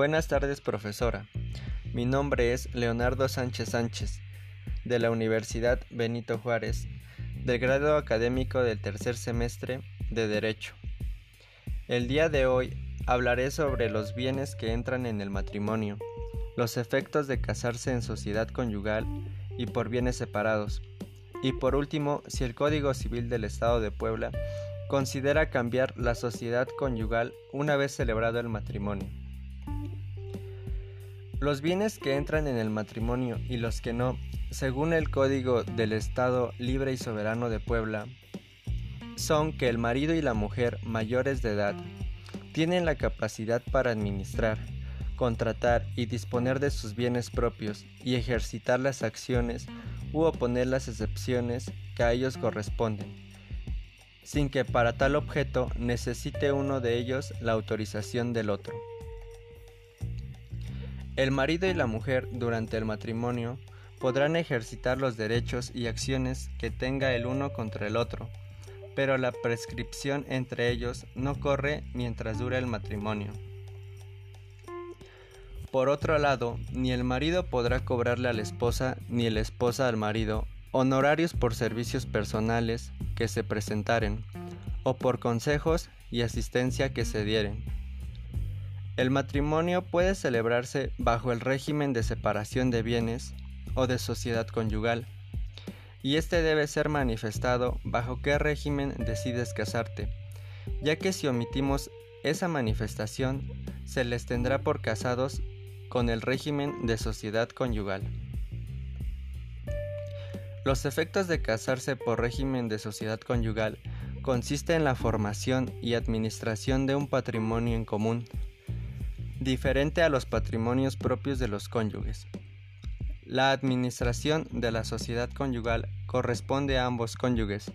Buenas tardes, profesora. Mi nombre es Leonardo Sánchez Sánchez, de la Universidad Benito Juárez, del grado académico del tercer semestre de Derecho. El día de hoy hablaré sobre los bienes que entran en el matrimonio, los efectos de casarse en sociedad conyugal y por bienes separados, y por último, si el Código Civil del Estado de Puebla considera cambiar la sociedad conyugal una vez celebrado el matrimonio. Los bienes que entran en el matrimonio y los que no, según el Código del Estado Libre y Soberano de Puebla, son que el marido y la mujer mayores de edad tienen la capacidad para administrar, contratar y disponer de sus bienes propios y ejercitar las acciones u oponer las excepciones que a ellos corresponden, sin que para tal objeto necesite uno de ellos la autorización del otro. El marido y la mujer durante el matrimonio podrán ejercitar los derechos y acciones que tenga el uno contra el otro, pero la prescripción entre ellos no corre mientras dure el matrimonio. Por otro lado, ni el marido podrá cobrarle a la esposa ni la esposa al marido honorarios por servicios personales que se presentaren o por consejos y asistencia que se dieren el matrimonio puede celebrarse bajo el régimen de separación de bienes o de sociedad conyugal, y este debe ser manifestado bajo qué régimen decides casarte, ya que si omitimos esa manifestación, se les tendrá por casados con el régimen de sociedad conyugal. Los efectos de casarse por régimen de sociedad conyugal consiste en la formación y administración de un patrimonio en común, diferente a los patrimonios propios de los cónyuges. La administración de la sociedad conyugal corresponde a ambos cónyuges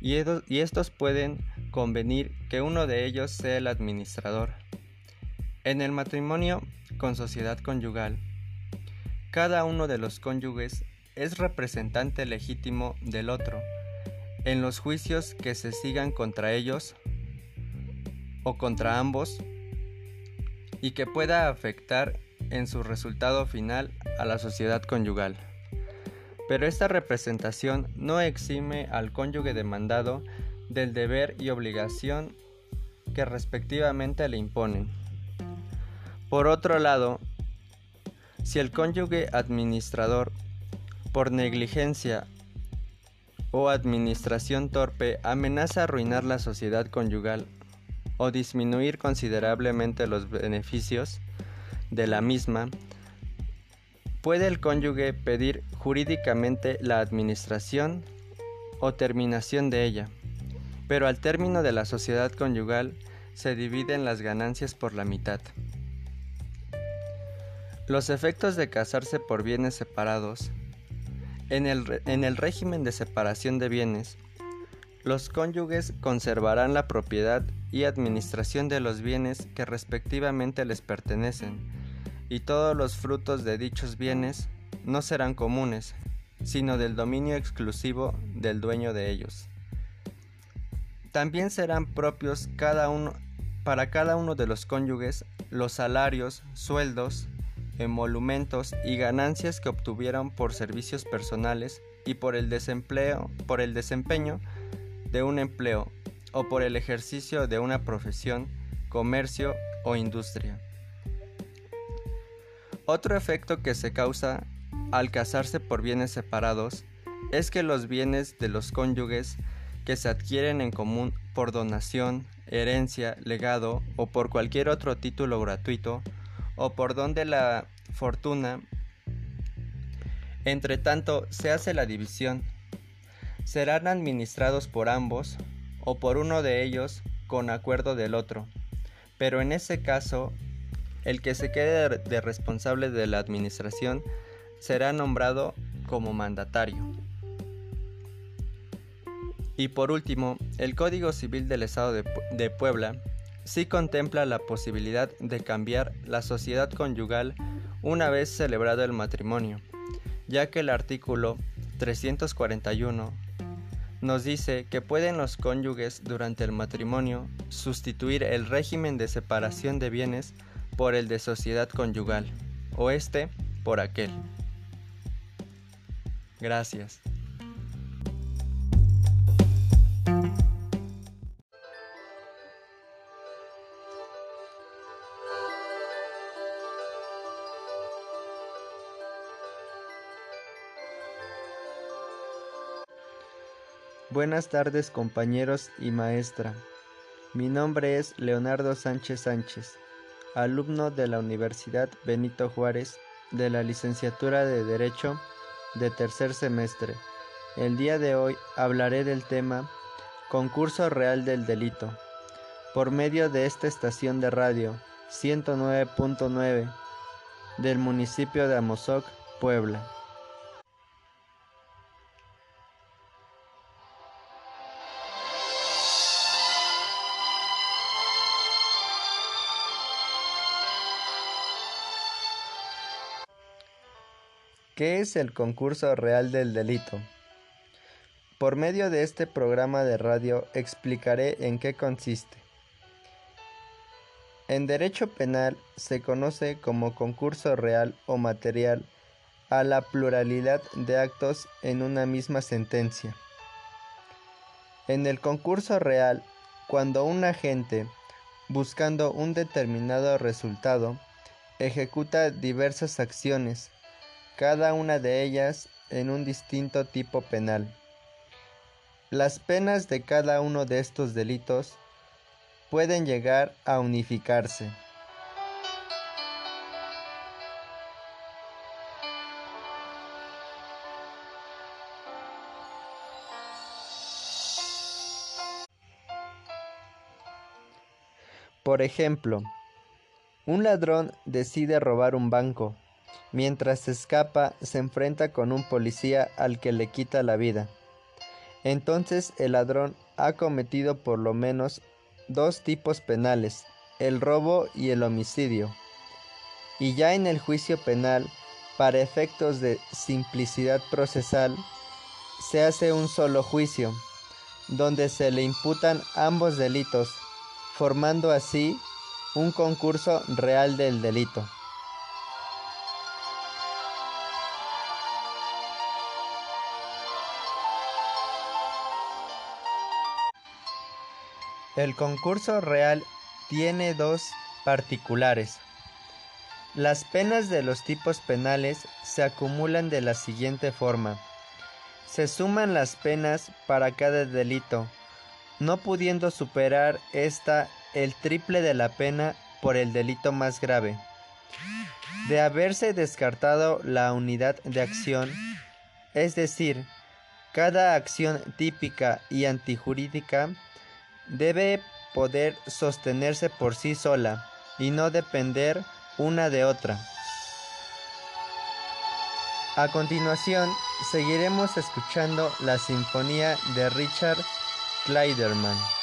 y, estos pueden convenir que uno de ellos sea el administrador. En el matrimonio con sociedad conyugal, cada uno de los cónyuges es representante legítimo del otro en los juicios que se sigan contra ellos o contra ambos y que pueda afectar en su resultado final a la sociedad conyugal. Pero esta representación no exime al cónyuge demandado del deber y obligación que respectivamente le imponen. Por otro lado, si el cónyuge administrador, por negligencia o administración torpe, amenaza arruinar la sociedad conyugal o disminuir considerablemente los beneficios de la misma, puede el cónyuge pedir jurídicamente la administración o terminación de ella, pero al término de la sociedad conyugal se dividen las ganancias por la mitad. Los efectos de casarse por bienes separados. En el, en el régimen de separación de bienes, los cónyuges conservarán la propiedad y administración de los bienes que respectivamente les pertenecen, y todos los frutos de dichos bienes no serán comunes, sino del dominio exclusivo del dueño de ellos. También serán propios cada uno, para cada uno de los cónyuges los salarios, sueldos, emolumentos y ganancias que obtuvieron por servicios personales y por el desempleo, por el desempeño de un empleo o por el ejercicio de una profesión, comercio o industria. Otro efecto que se causa al casarse por bienes separados es que los bienes de los cónyuges que se adquieren en común por donación, herencia, legado o por cualquier otro título gratuito o por donde la fortuna, entre tanto se hace la división serán administrados por ambos o por uno de ellos con acuerdo del otro, pero en ese caso el que se quede de responsable de la administración será nombrado como mandatario. Y por último, el Código Civil del Estado de, Puebla sí contempla la posibilidad de cambiar la sociedad conyugal una vez celebrado el matrimonio, ya que el artículo 341 nos dice que pueden los cónyuges durante el matrimonio sustituir el régimen de separación de bienes por el de sociedad conyugal, o este por aquel. Gracias. Buenas tardes compañeros y maestra. Mi nombre es Leonardo Sánchez Sánchez, alumno de la Universidad Benito Juárez de la licenciatura de Derecho de tercer semestre. El día de hoy hablaré del tema Concurso Real del Delito por medio de esta estación de radio 109.9 del municipio de Amozoc, Puebla. ¿Qué es el concurso real del delito? Por medio de este programa de radio explicaré en qué consiste. En derecho penal se conoce como concurso real o material a la pluralidad de actos en una misma sentencia. En el concurso real, cuando un agente, buscando un determinado resultado, ejecuta diversas acciones cada una de ellas en un distinto tipo penal. Las penas de cada uno de estos delitos pueden llegar a unificarse. Por ejemplo, un ladrón decide robar un banco Mientras escapa, se enfrenta con un policía al que le quita la vida. Entonces el ladrón ha cometido por lo menos dos tipos penales, el robo y el homicidio. Y ya en el juicio penal, para efectos de simplicidad procesal, se hace un solo juicio, donde se le imputan ambos delitos, formando así un concurso real del delito. El concurso real tiene dos particulares. Las penas de los tipos penales se acumulan de la siguiente forma. Se suman las penas para cada delito, no pudiendo superar esta el triple de la pena por el delito más grave. De haberse descartado la unidad de acción, es decir, cada acción típica y antijurídica, debe poder sostenerse por sí sola y no depender una de otra. A continuación, seguiremos escuchando la sinfonía de Richard Kleiderman.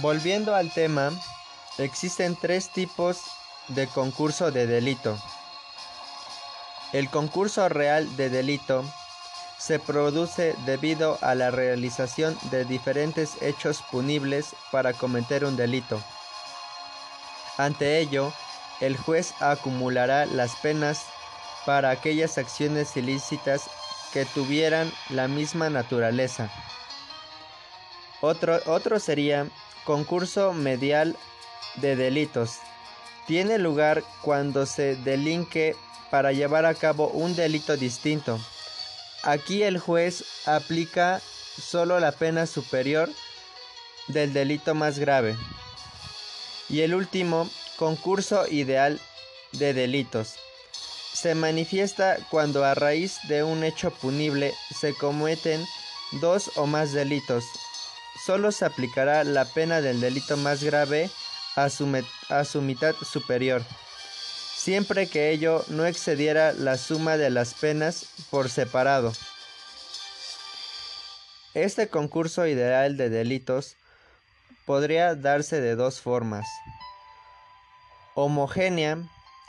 Volviendo al tema, existen tres tipos de concurso de delito. El concurso real de delito se produce debido a la realización de diferentes hechos punibles para cometer un delito. Ante ello, el juez acumulará las penas para aquellas acciones ilícitas que tuvieran la misma naturaleza. Otro, otro sería concurso medial de delitos. Tiene lugar cuando se delinque para llevar a cabo un delito distinto. Aquí el juez aplica solo la pena superior del delito más grave. Y el último, concurso ideal de delitos. Se manifiesta cuando a raíz de un hecho punible se cometen dos o más delitos. Solo se aplicará la pena del delito más grave a su, a su mitad superior, siempre que ello no excediera la suma de las penas por separado. Este concurso ideal de delitos podría darse de dos formas. Homogénea,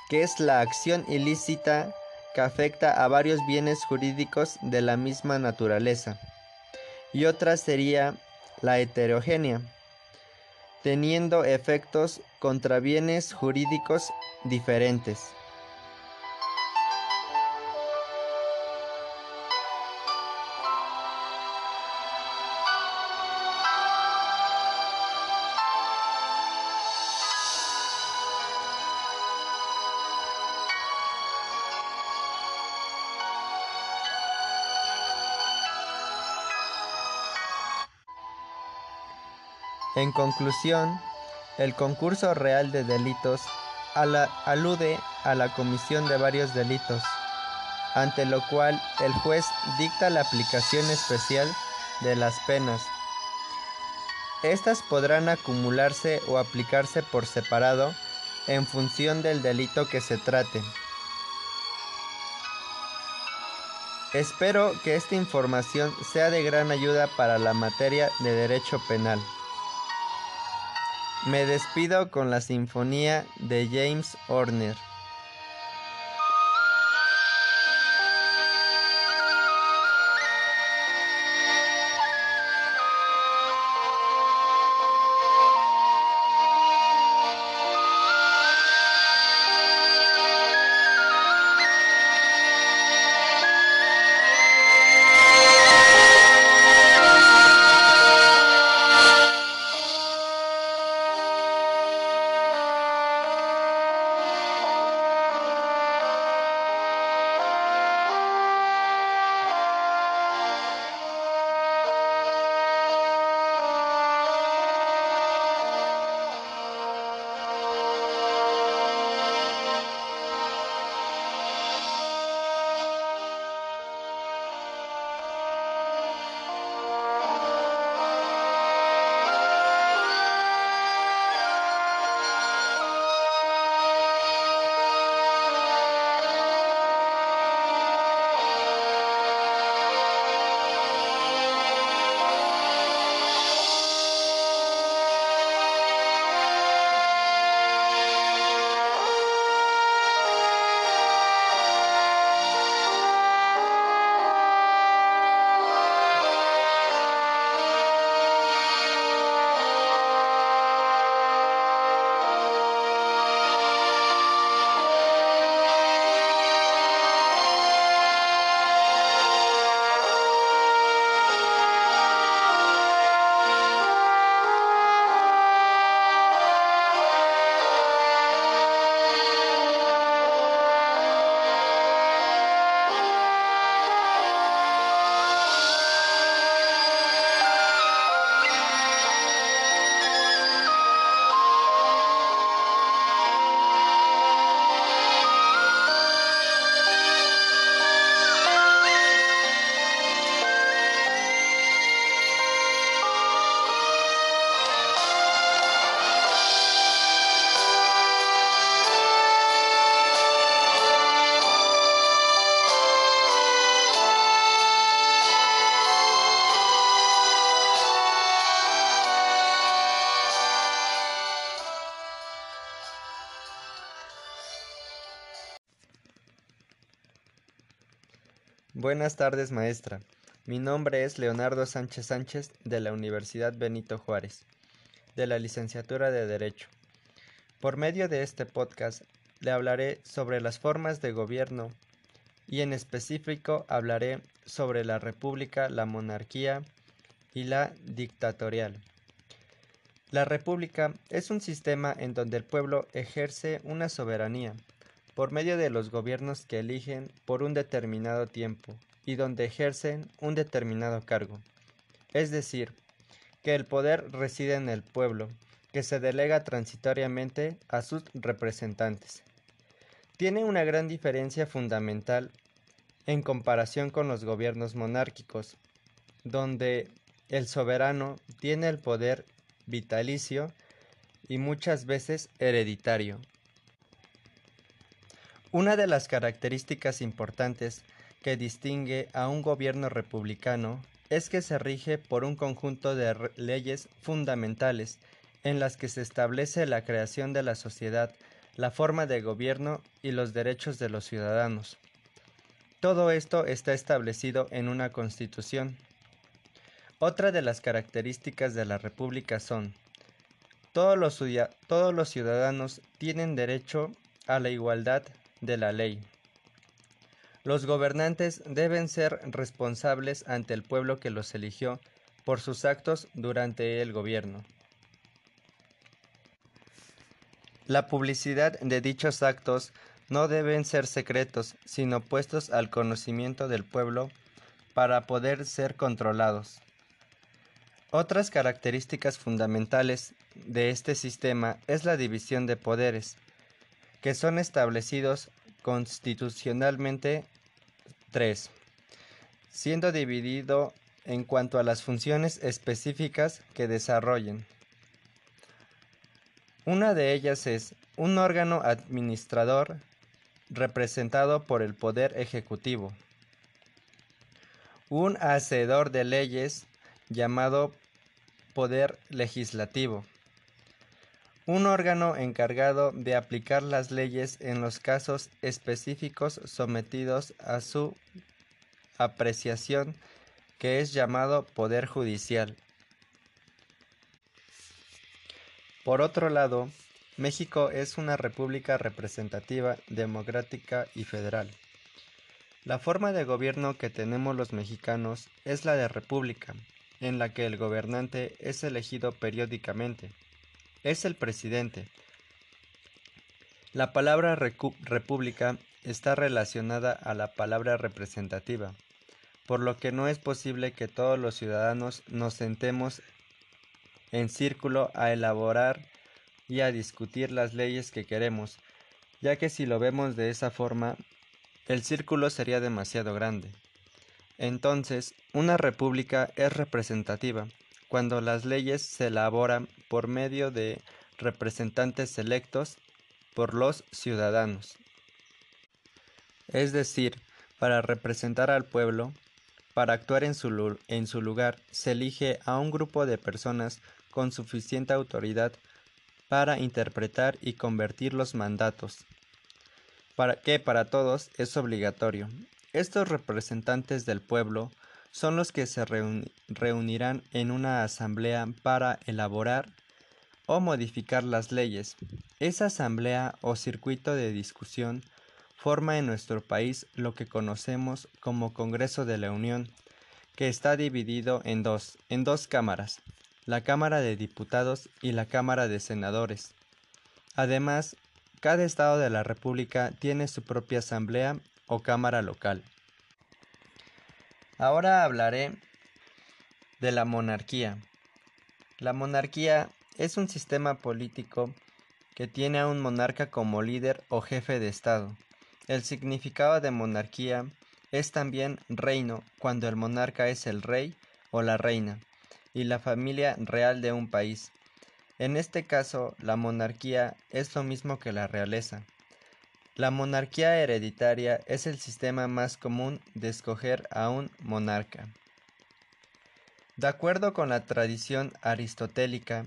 que es la acción ilícita que afecta a varios bienes jurídicos de la misma naturaleza. Y otra sería la heterogénea, teniendo efectos contra bienes jurídicos diferentes. En conclusión, el concurso real de delitos alude a la comisión de varios delitos, ante lo cual el juez dicta la aplicación especial de las penas. Estas podrán acumularse o aplicarse por separado en función del delito que se trate. Espero que esta información sea de gran ayuda para la materia de derecho penal. Me despido con la sinfonía de James Horner. Buenas tardes, maestra. Mi nombre es Leonardo Sánchez Sánchez de la Universidad Benito Juárez, de la licenciatura de Derecho. Por medio de este podcast le hablaré sobre las formas de gobierno y en específico hablaré sobre la república, la monarquía y la dictatorial. La república es un sistema en donde el pueblo ejerce una soberanía por medio de los gobiernos que eligen por un determinado tiempo y donde ejercen un determinado cargo. Es decir, que el poder reside en el pueblo, que se delega transitoriamente a sus representantes. Tiene una gran diferencia fundamental en comparación con los gobiernos monárquicos, donde el soberano tiene el poder vitalicio y muchas veces hereditario. Una de las características importantes que distingue a un gobierno republicano es que se rige por un conjunto de leyes fundamentales en las que se establece la creación de la sociedad, la forma de gobierno y los derechos de los ciudadanos. Todo esto está establecido en una constitución. Otra de las características de la República son todos los, ciudadanos tienen derecho a la igualdad de la ley. Los gobernantes deben ser responsables ante el pueblo que los eligió por sus actos durante el gobierno. La publicidad de dichos actos no deben ser secretos, sino puestos al conocimiento del pueblo para poder ser controlados. Otras características fundamentales de este sistema es la división de poderes, que son establecidos constitucionalmente tres, siendo dividido en cuanto a las funciones específicas que desarrollen. Una de ellas es un órgano administrador representado por el Poder Ejecutivo, un hacedor de leyes llamado Poder Legislativo, un órgano encargado de aplicar las leyes en los casos específicos sometidos a su apreciación, que es llamado Poder Judicial. Por otro lado, México es una república representativa, democrática y federal. La forma de gobierno que tenemos los mexicanos es la de república, en la que el gobernante es elegido periódicamente es el presidente. La palabra república está relacionada a la palabra representativa, por lo que no es posible que todos los ciudadanos nos sentemos en círculo a elaborar y a discutir las leyes que queremos, ya que si lo vemos de esa forma, el círculo sería demasiado grande. Entonces, una república es representativa, cuando las leyes se elaboran por medio de representantes electos por los ciudadanos. Es decir, para representar al pueblo, para actuar en su, lugar, se elige a un grupo de personas con suficiente autoridad para interpretar y convertir los mandatos, para que para todos es obligatorio. Estos representantes del pueblo son los que se reunirán en una asamblea para elaborar o modificar las leyes. Esa asamblea o circuito de discusión forma en nuestro país lo que conocemos como Congreso de la Unión, que está dividido en dos, en dos cámaras, la Cámara de Diputados y la Cámara de Senadores. Además, cada estado de la República tiene su propia asamblea o cámara local. Ahora hablaré de la monarquía. La monarquía es un sistema político que tiene a un monarca como líder o jefe de Estado. El significado de monarquía es también reino cuando el monarca es el rey o la reina y la familia real de un país. En este caso, la monarquía es lo mismo que la realeza. La monarquía hereditaria es el sistema más común de escoger a un monarca. De acuerdo con la tradición aristotélica,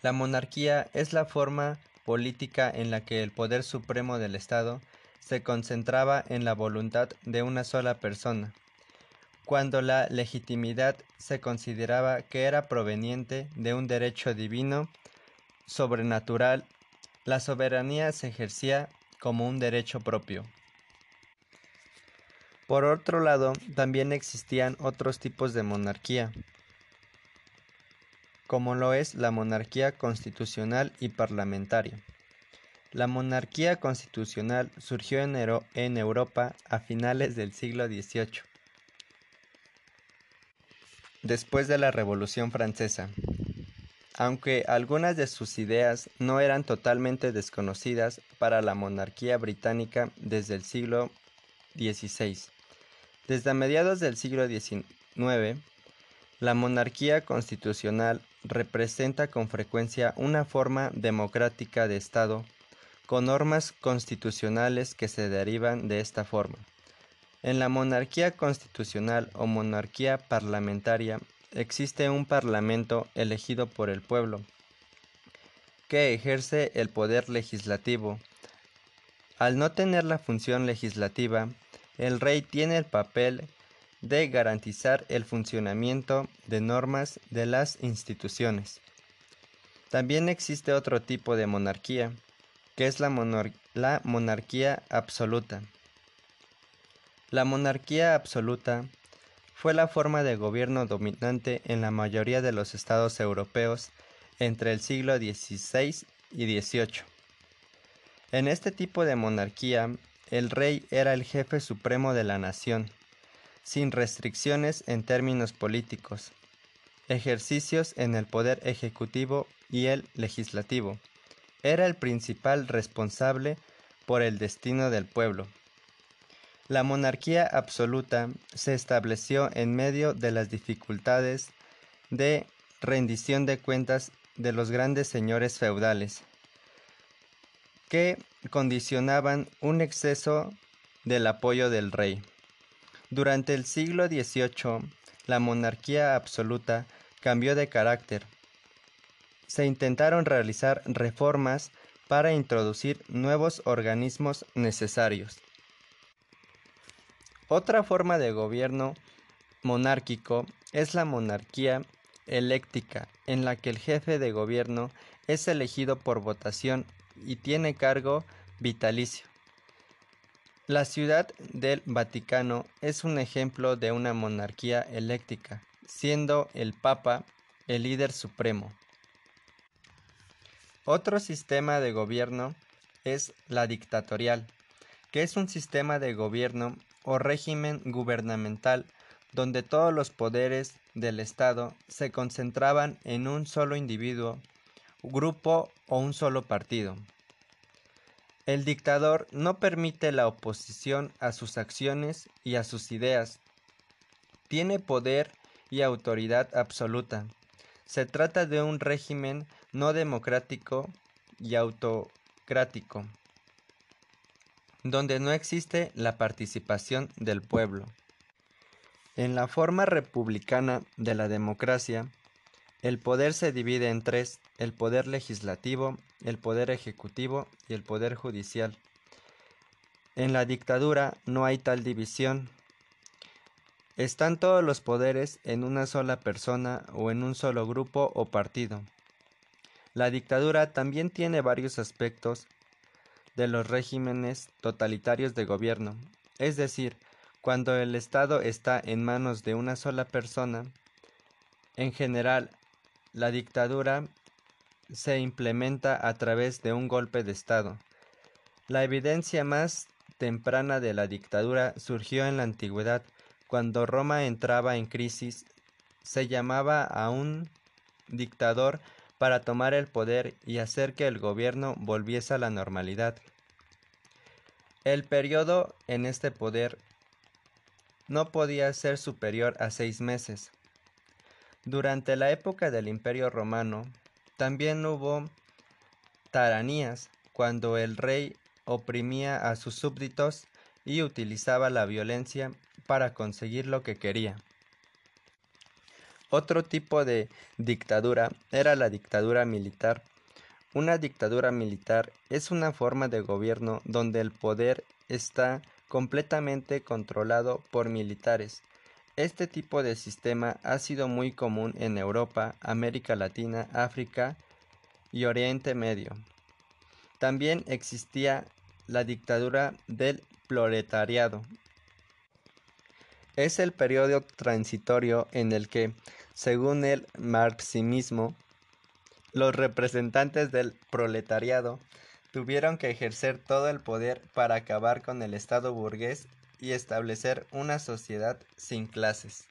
la monarquía es la forma política en la que el poder supremo del Estado se concentraba en la voluntad de una sola persona, cuando la legitimidad se consideraba que era proveniente de un derecho divino, sobrenatural, la soberanía se ejercía como un derecho propio. Por otro lado, también existían otros tipos de monarquía, como lo es la monarquía constitucional y parlamentaria. La monarquía constitucional surgió en, Europa a finales del siglo XVIII, después de la Revolución Francesa. Aunque algunas de sus ideas no eran totalmente desconocidas para la monarquía británica desde el siglo XVI. Desde mediados del siglo XIX, la monarquía constitucional representa con frecuencia una forma democrática de Estado con normas constitucionales que se derivan de esta forma. En la monarquía constitucional o monarquía parlamentaria existe un parlamento elegido por el pueblo, que ejerce el poder legislativo. Al no tener la función legislativa, el rey tiene el papel de garantizar el funcionamiento de normas de las instituciones. También existe otro tipo de monarquía, que es la, monarquía absoluta. La monarquía absoluta fue la forma de gobierno dominante en la mayoría de los estados europeos entre el siglo XVI y XVIII. En este tipo de monarquía, el rey era el jefe supremo de la nación, sin restricciones en términos políticos, ejercicios en el poder ejecutivo y el legislativo. Era el principal responsable por el destino del pueblo. La monarquía absoluta se estableció en medio de las dificultades de rendición de cuentas de los grandes señores feudales, que condicionaban un exceso del apoyo del rey. Durante el siglo XVIII, la monarquía absoluta cambió de carácter. Se intentaron realizar reformas para introducir nuevos organismos necesarios. Otra forma de gobierno monárquico es la monarquía eléctica, en la que el jefe de gobierno es elegido por votación y tiene cargo vitalicio. La ciudad del Vaticano es un ejemplo de una monarquía eléctica, siendo el Papa el líder supremo. Otro sistema de gobierno es la dictatorial, que es un sistema de gobierno o régimen gubernamental donde todos los poderes del Estado se concentraban en un solo individuo, grupo o un solo partido. El dictador no permite la oposición a sus acciones y a sus ideas. Tiene poder y autoridad absoluta. Se trata de un régimen no democrático y autocrático donde no existe la participación del pueblo. En la forma republicana de la democracia, el poder se divide en tres, el poder legislativo, el poder ejecutivo y el poder judicial. En la dictadura no hay tal división. Están todos los poderes en una sola persona o en un solo grupo o partido. La dictadura también tiene varios aspectos de los regímenes totalitarios de gobierno, es decir, cuando el Estado está en manos de una sola persona, en general, la dictadura se implementa a través de un golpe de Estado. La evidencia más temprana de la dictadura surgió en la antigüedad, cuando Roma entraba en crisis, se llamaba a un dictador para tomar el poder y hacer que el gobierno volviese a la normalidad. El periodo en este poder no podía ser superior a seis meses. Durante la época del Imperio Romano, también hubo taranías, cuando el rey oprimía a sus súbditos y utilizaba la violencia para conseguir lo que quería. Otro tipo de dictadura era la dictadura militar. Una dictadura militar es una forma de gobierno donde el poder está completamente controlado por militares. Este tipo de sistema ha sido muy común en Europa, América Latina, África y Oriente Medio. También existía la dictadura del proletariado. Es el periodo transitorio en el que, según el marxismo, los representantes del proletariado tuvieron que ejercer todo el poder para acabar con el Estado burgués y establecer una sociedad sin clases.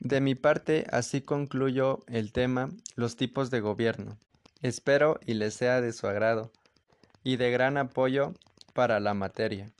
De mi parte, así concluyo el tema los tipos de gobierno. Espero y les sea de su agrado y de gran apoyo para la materia.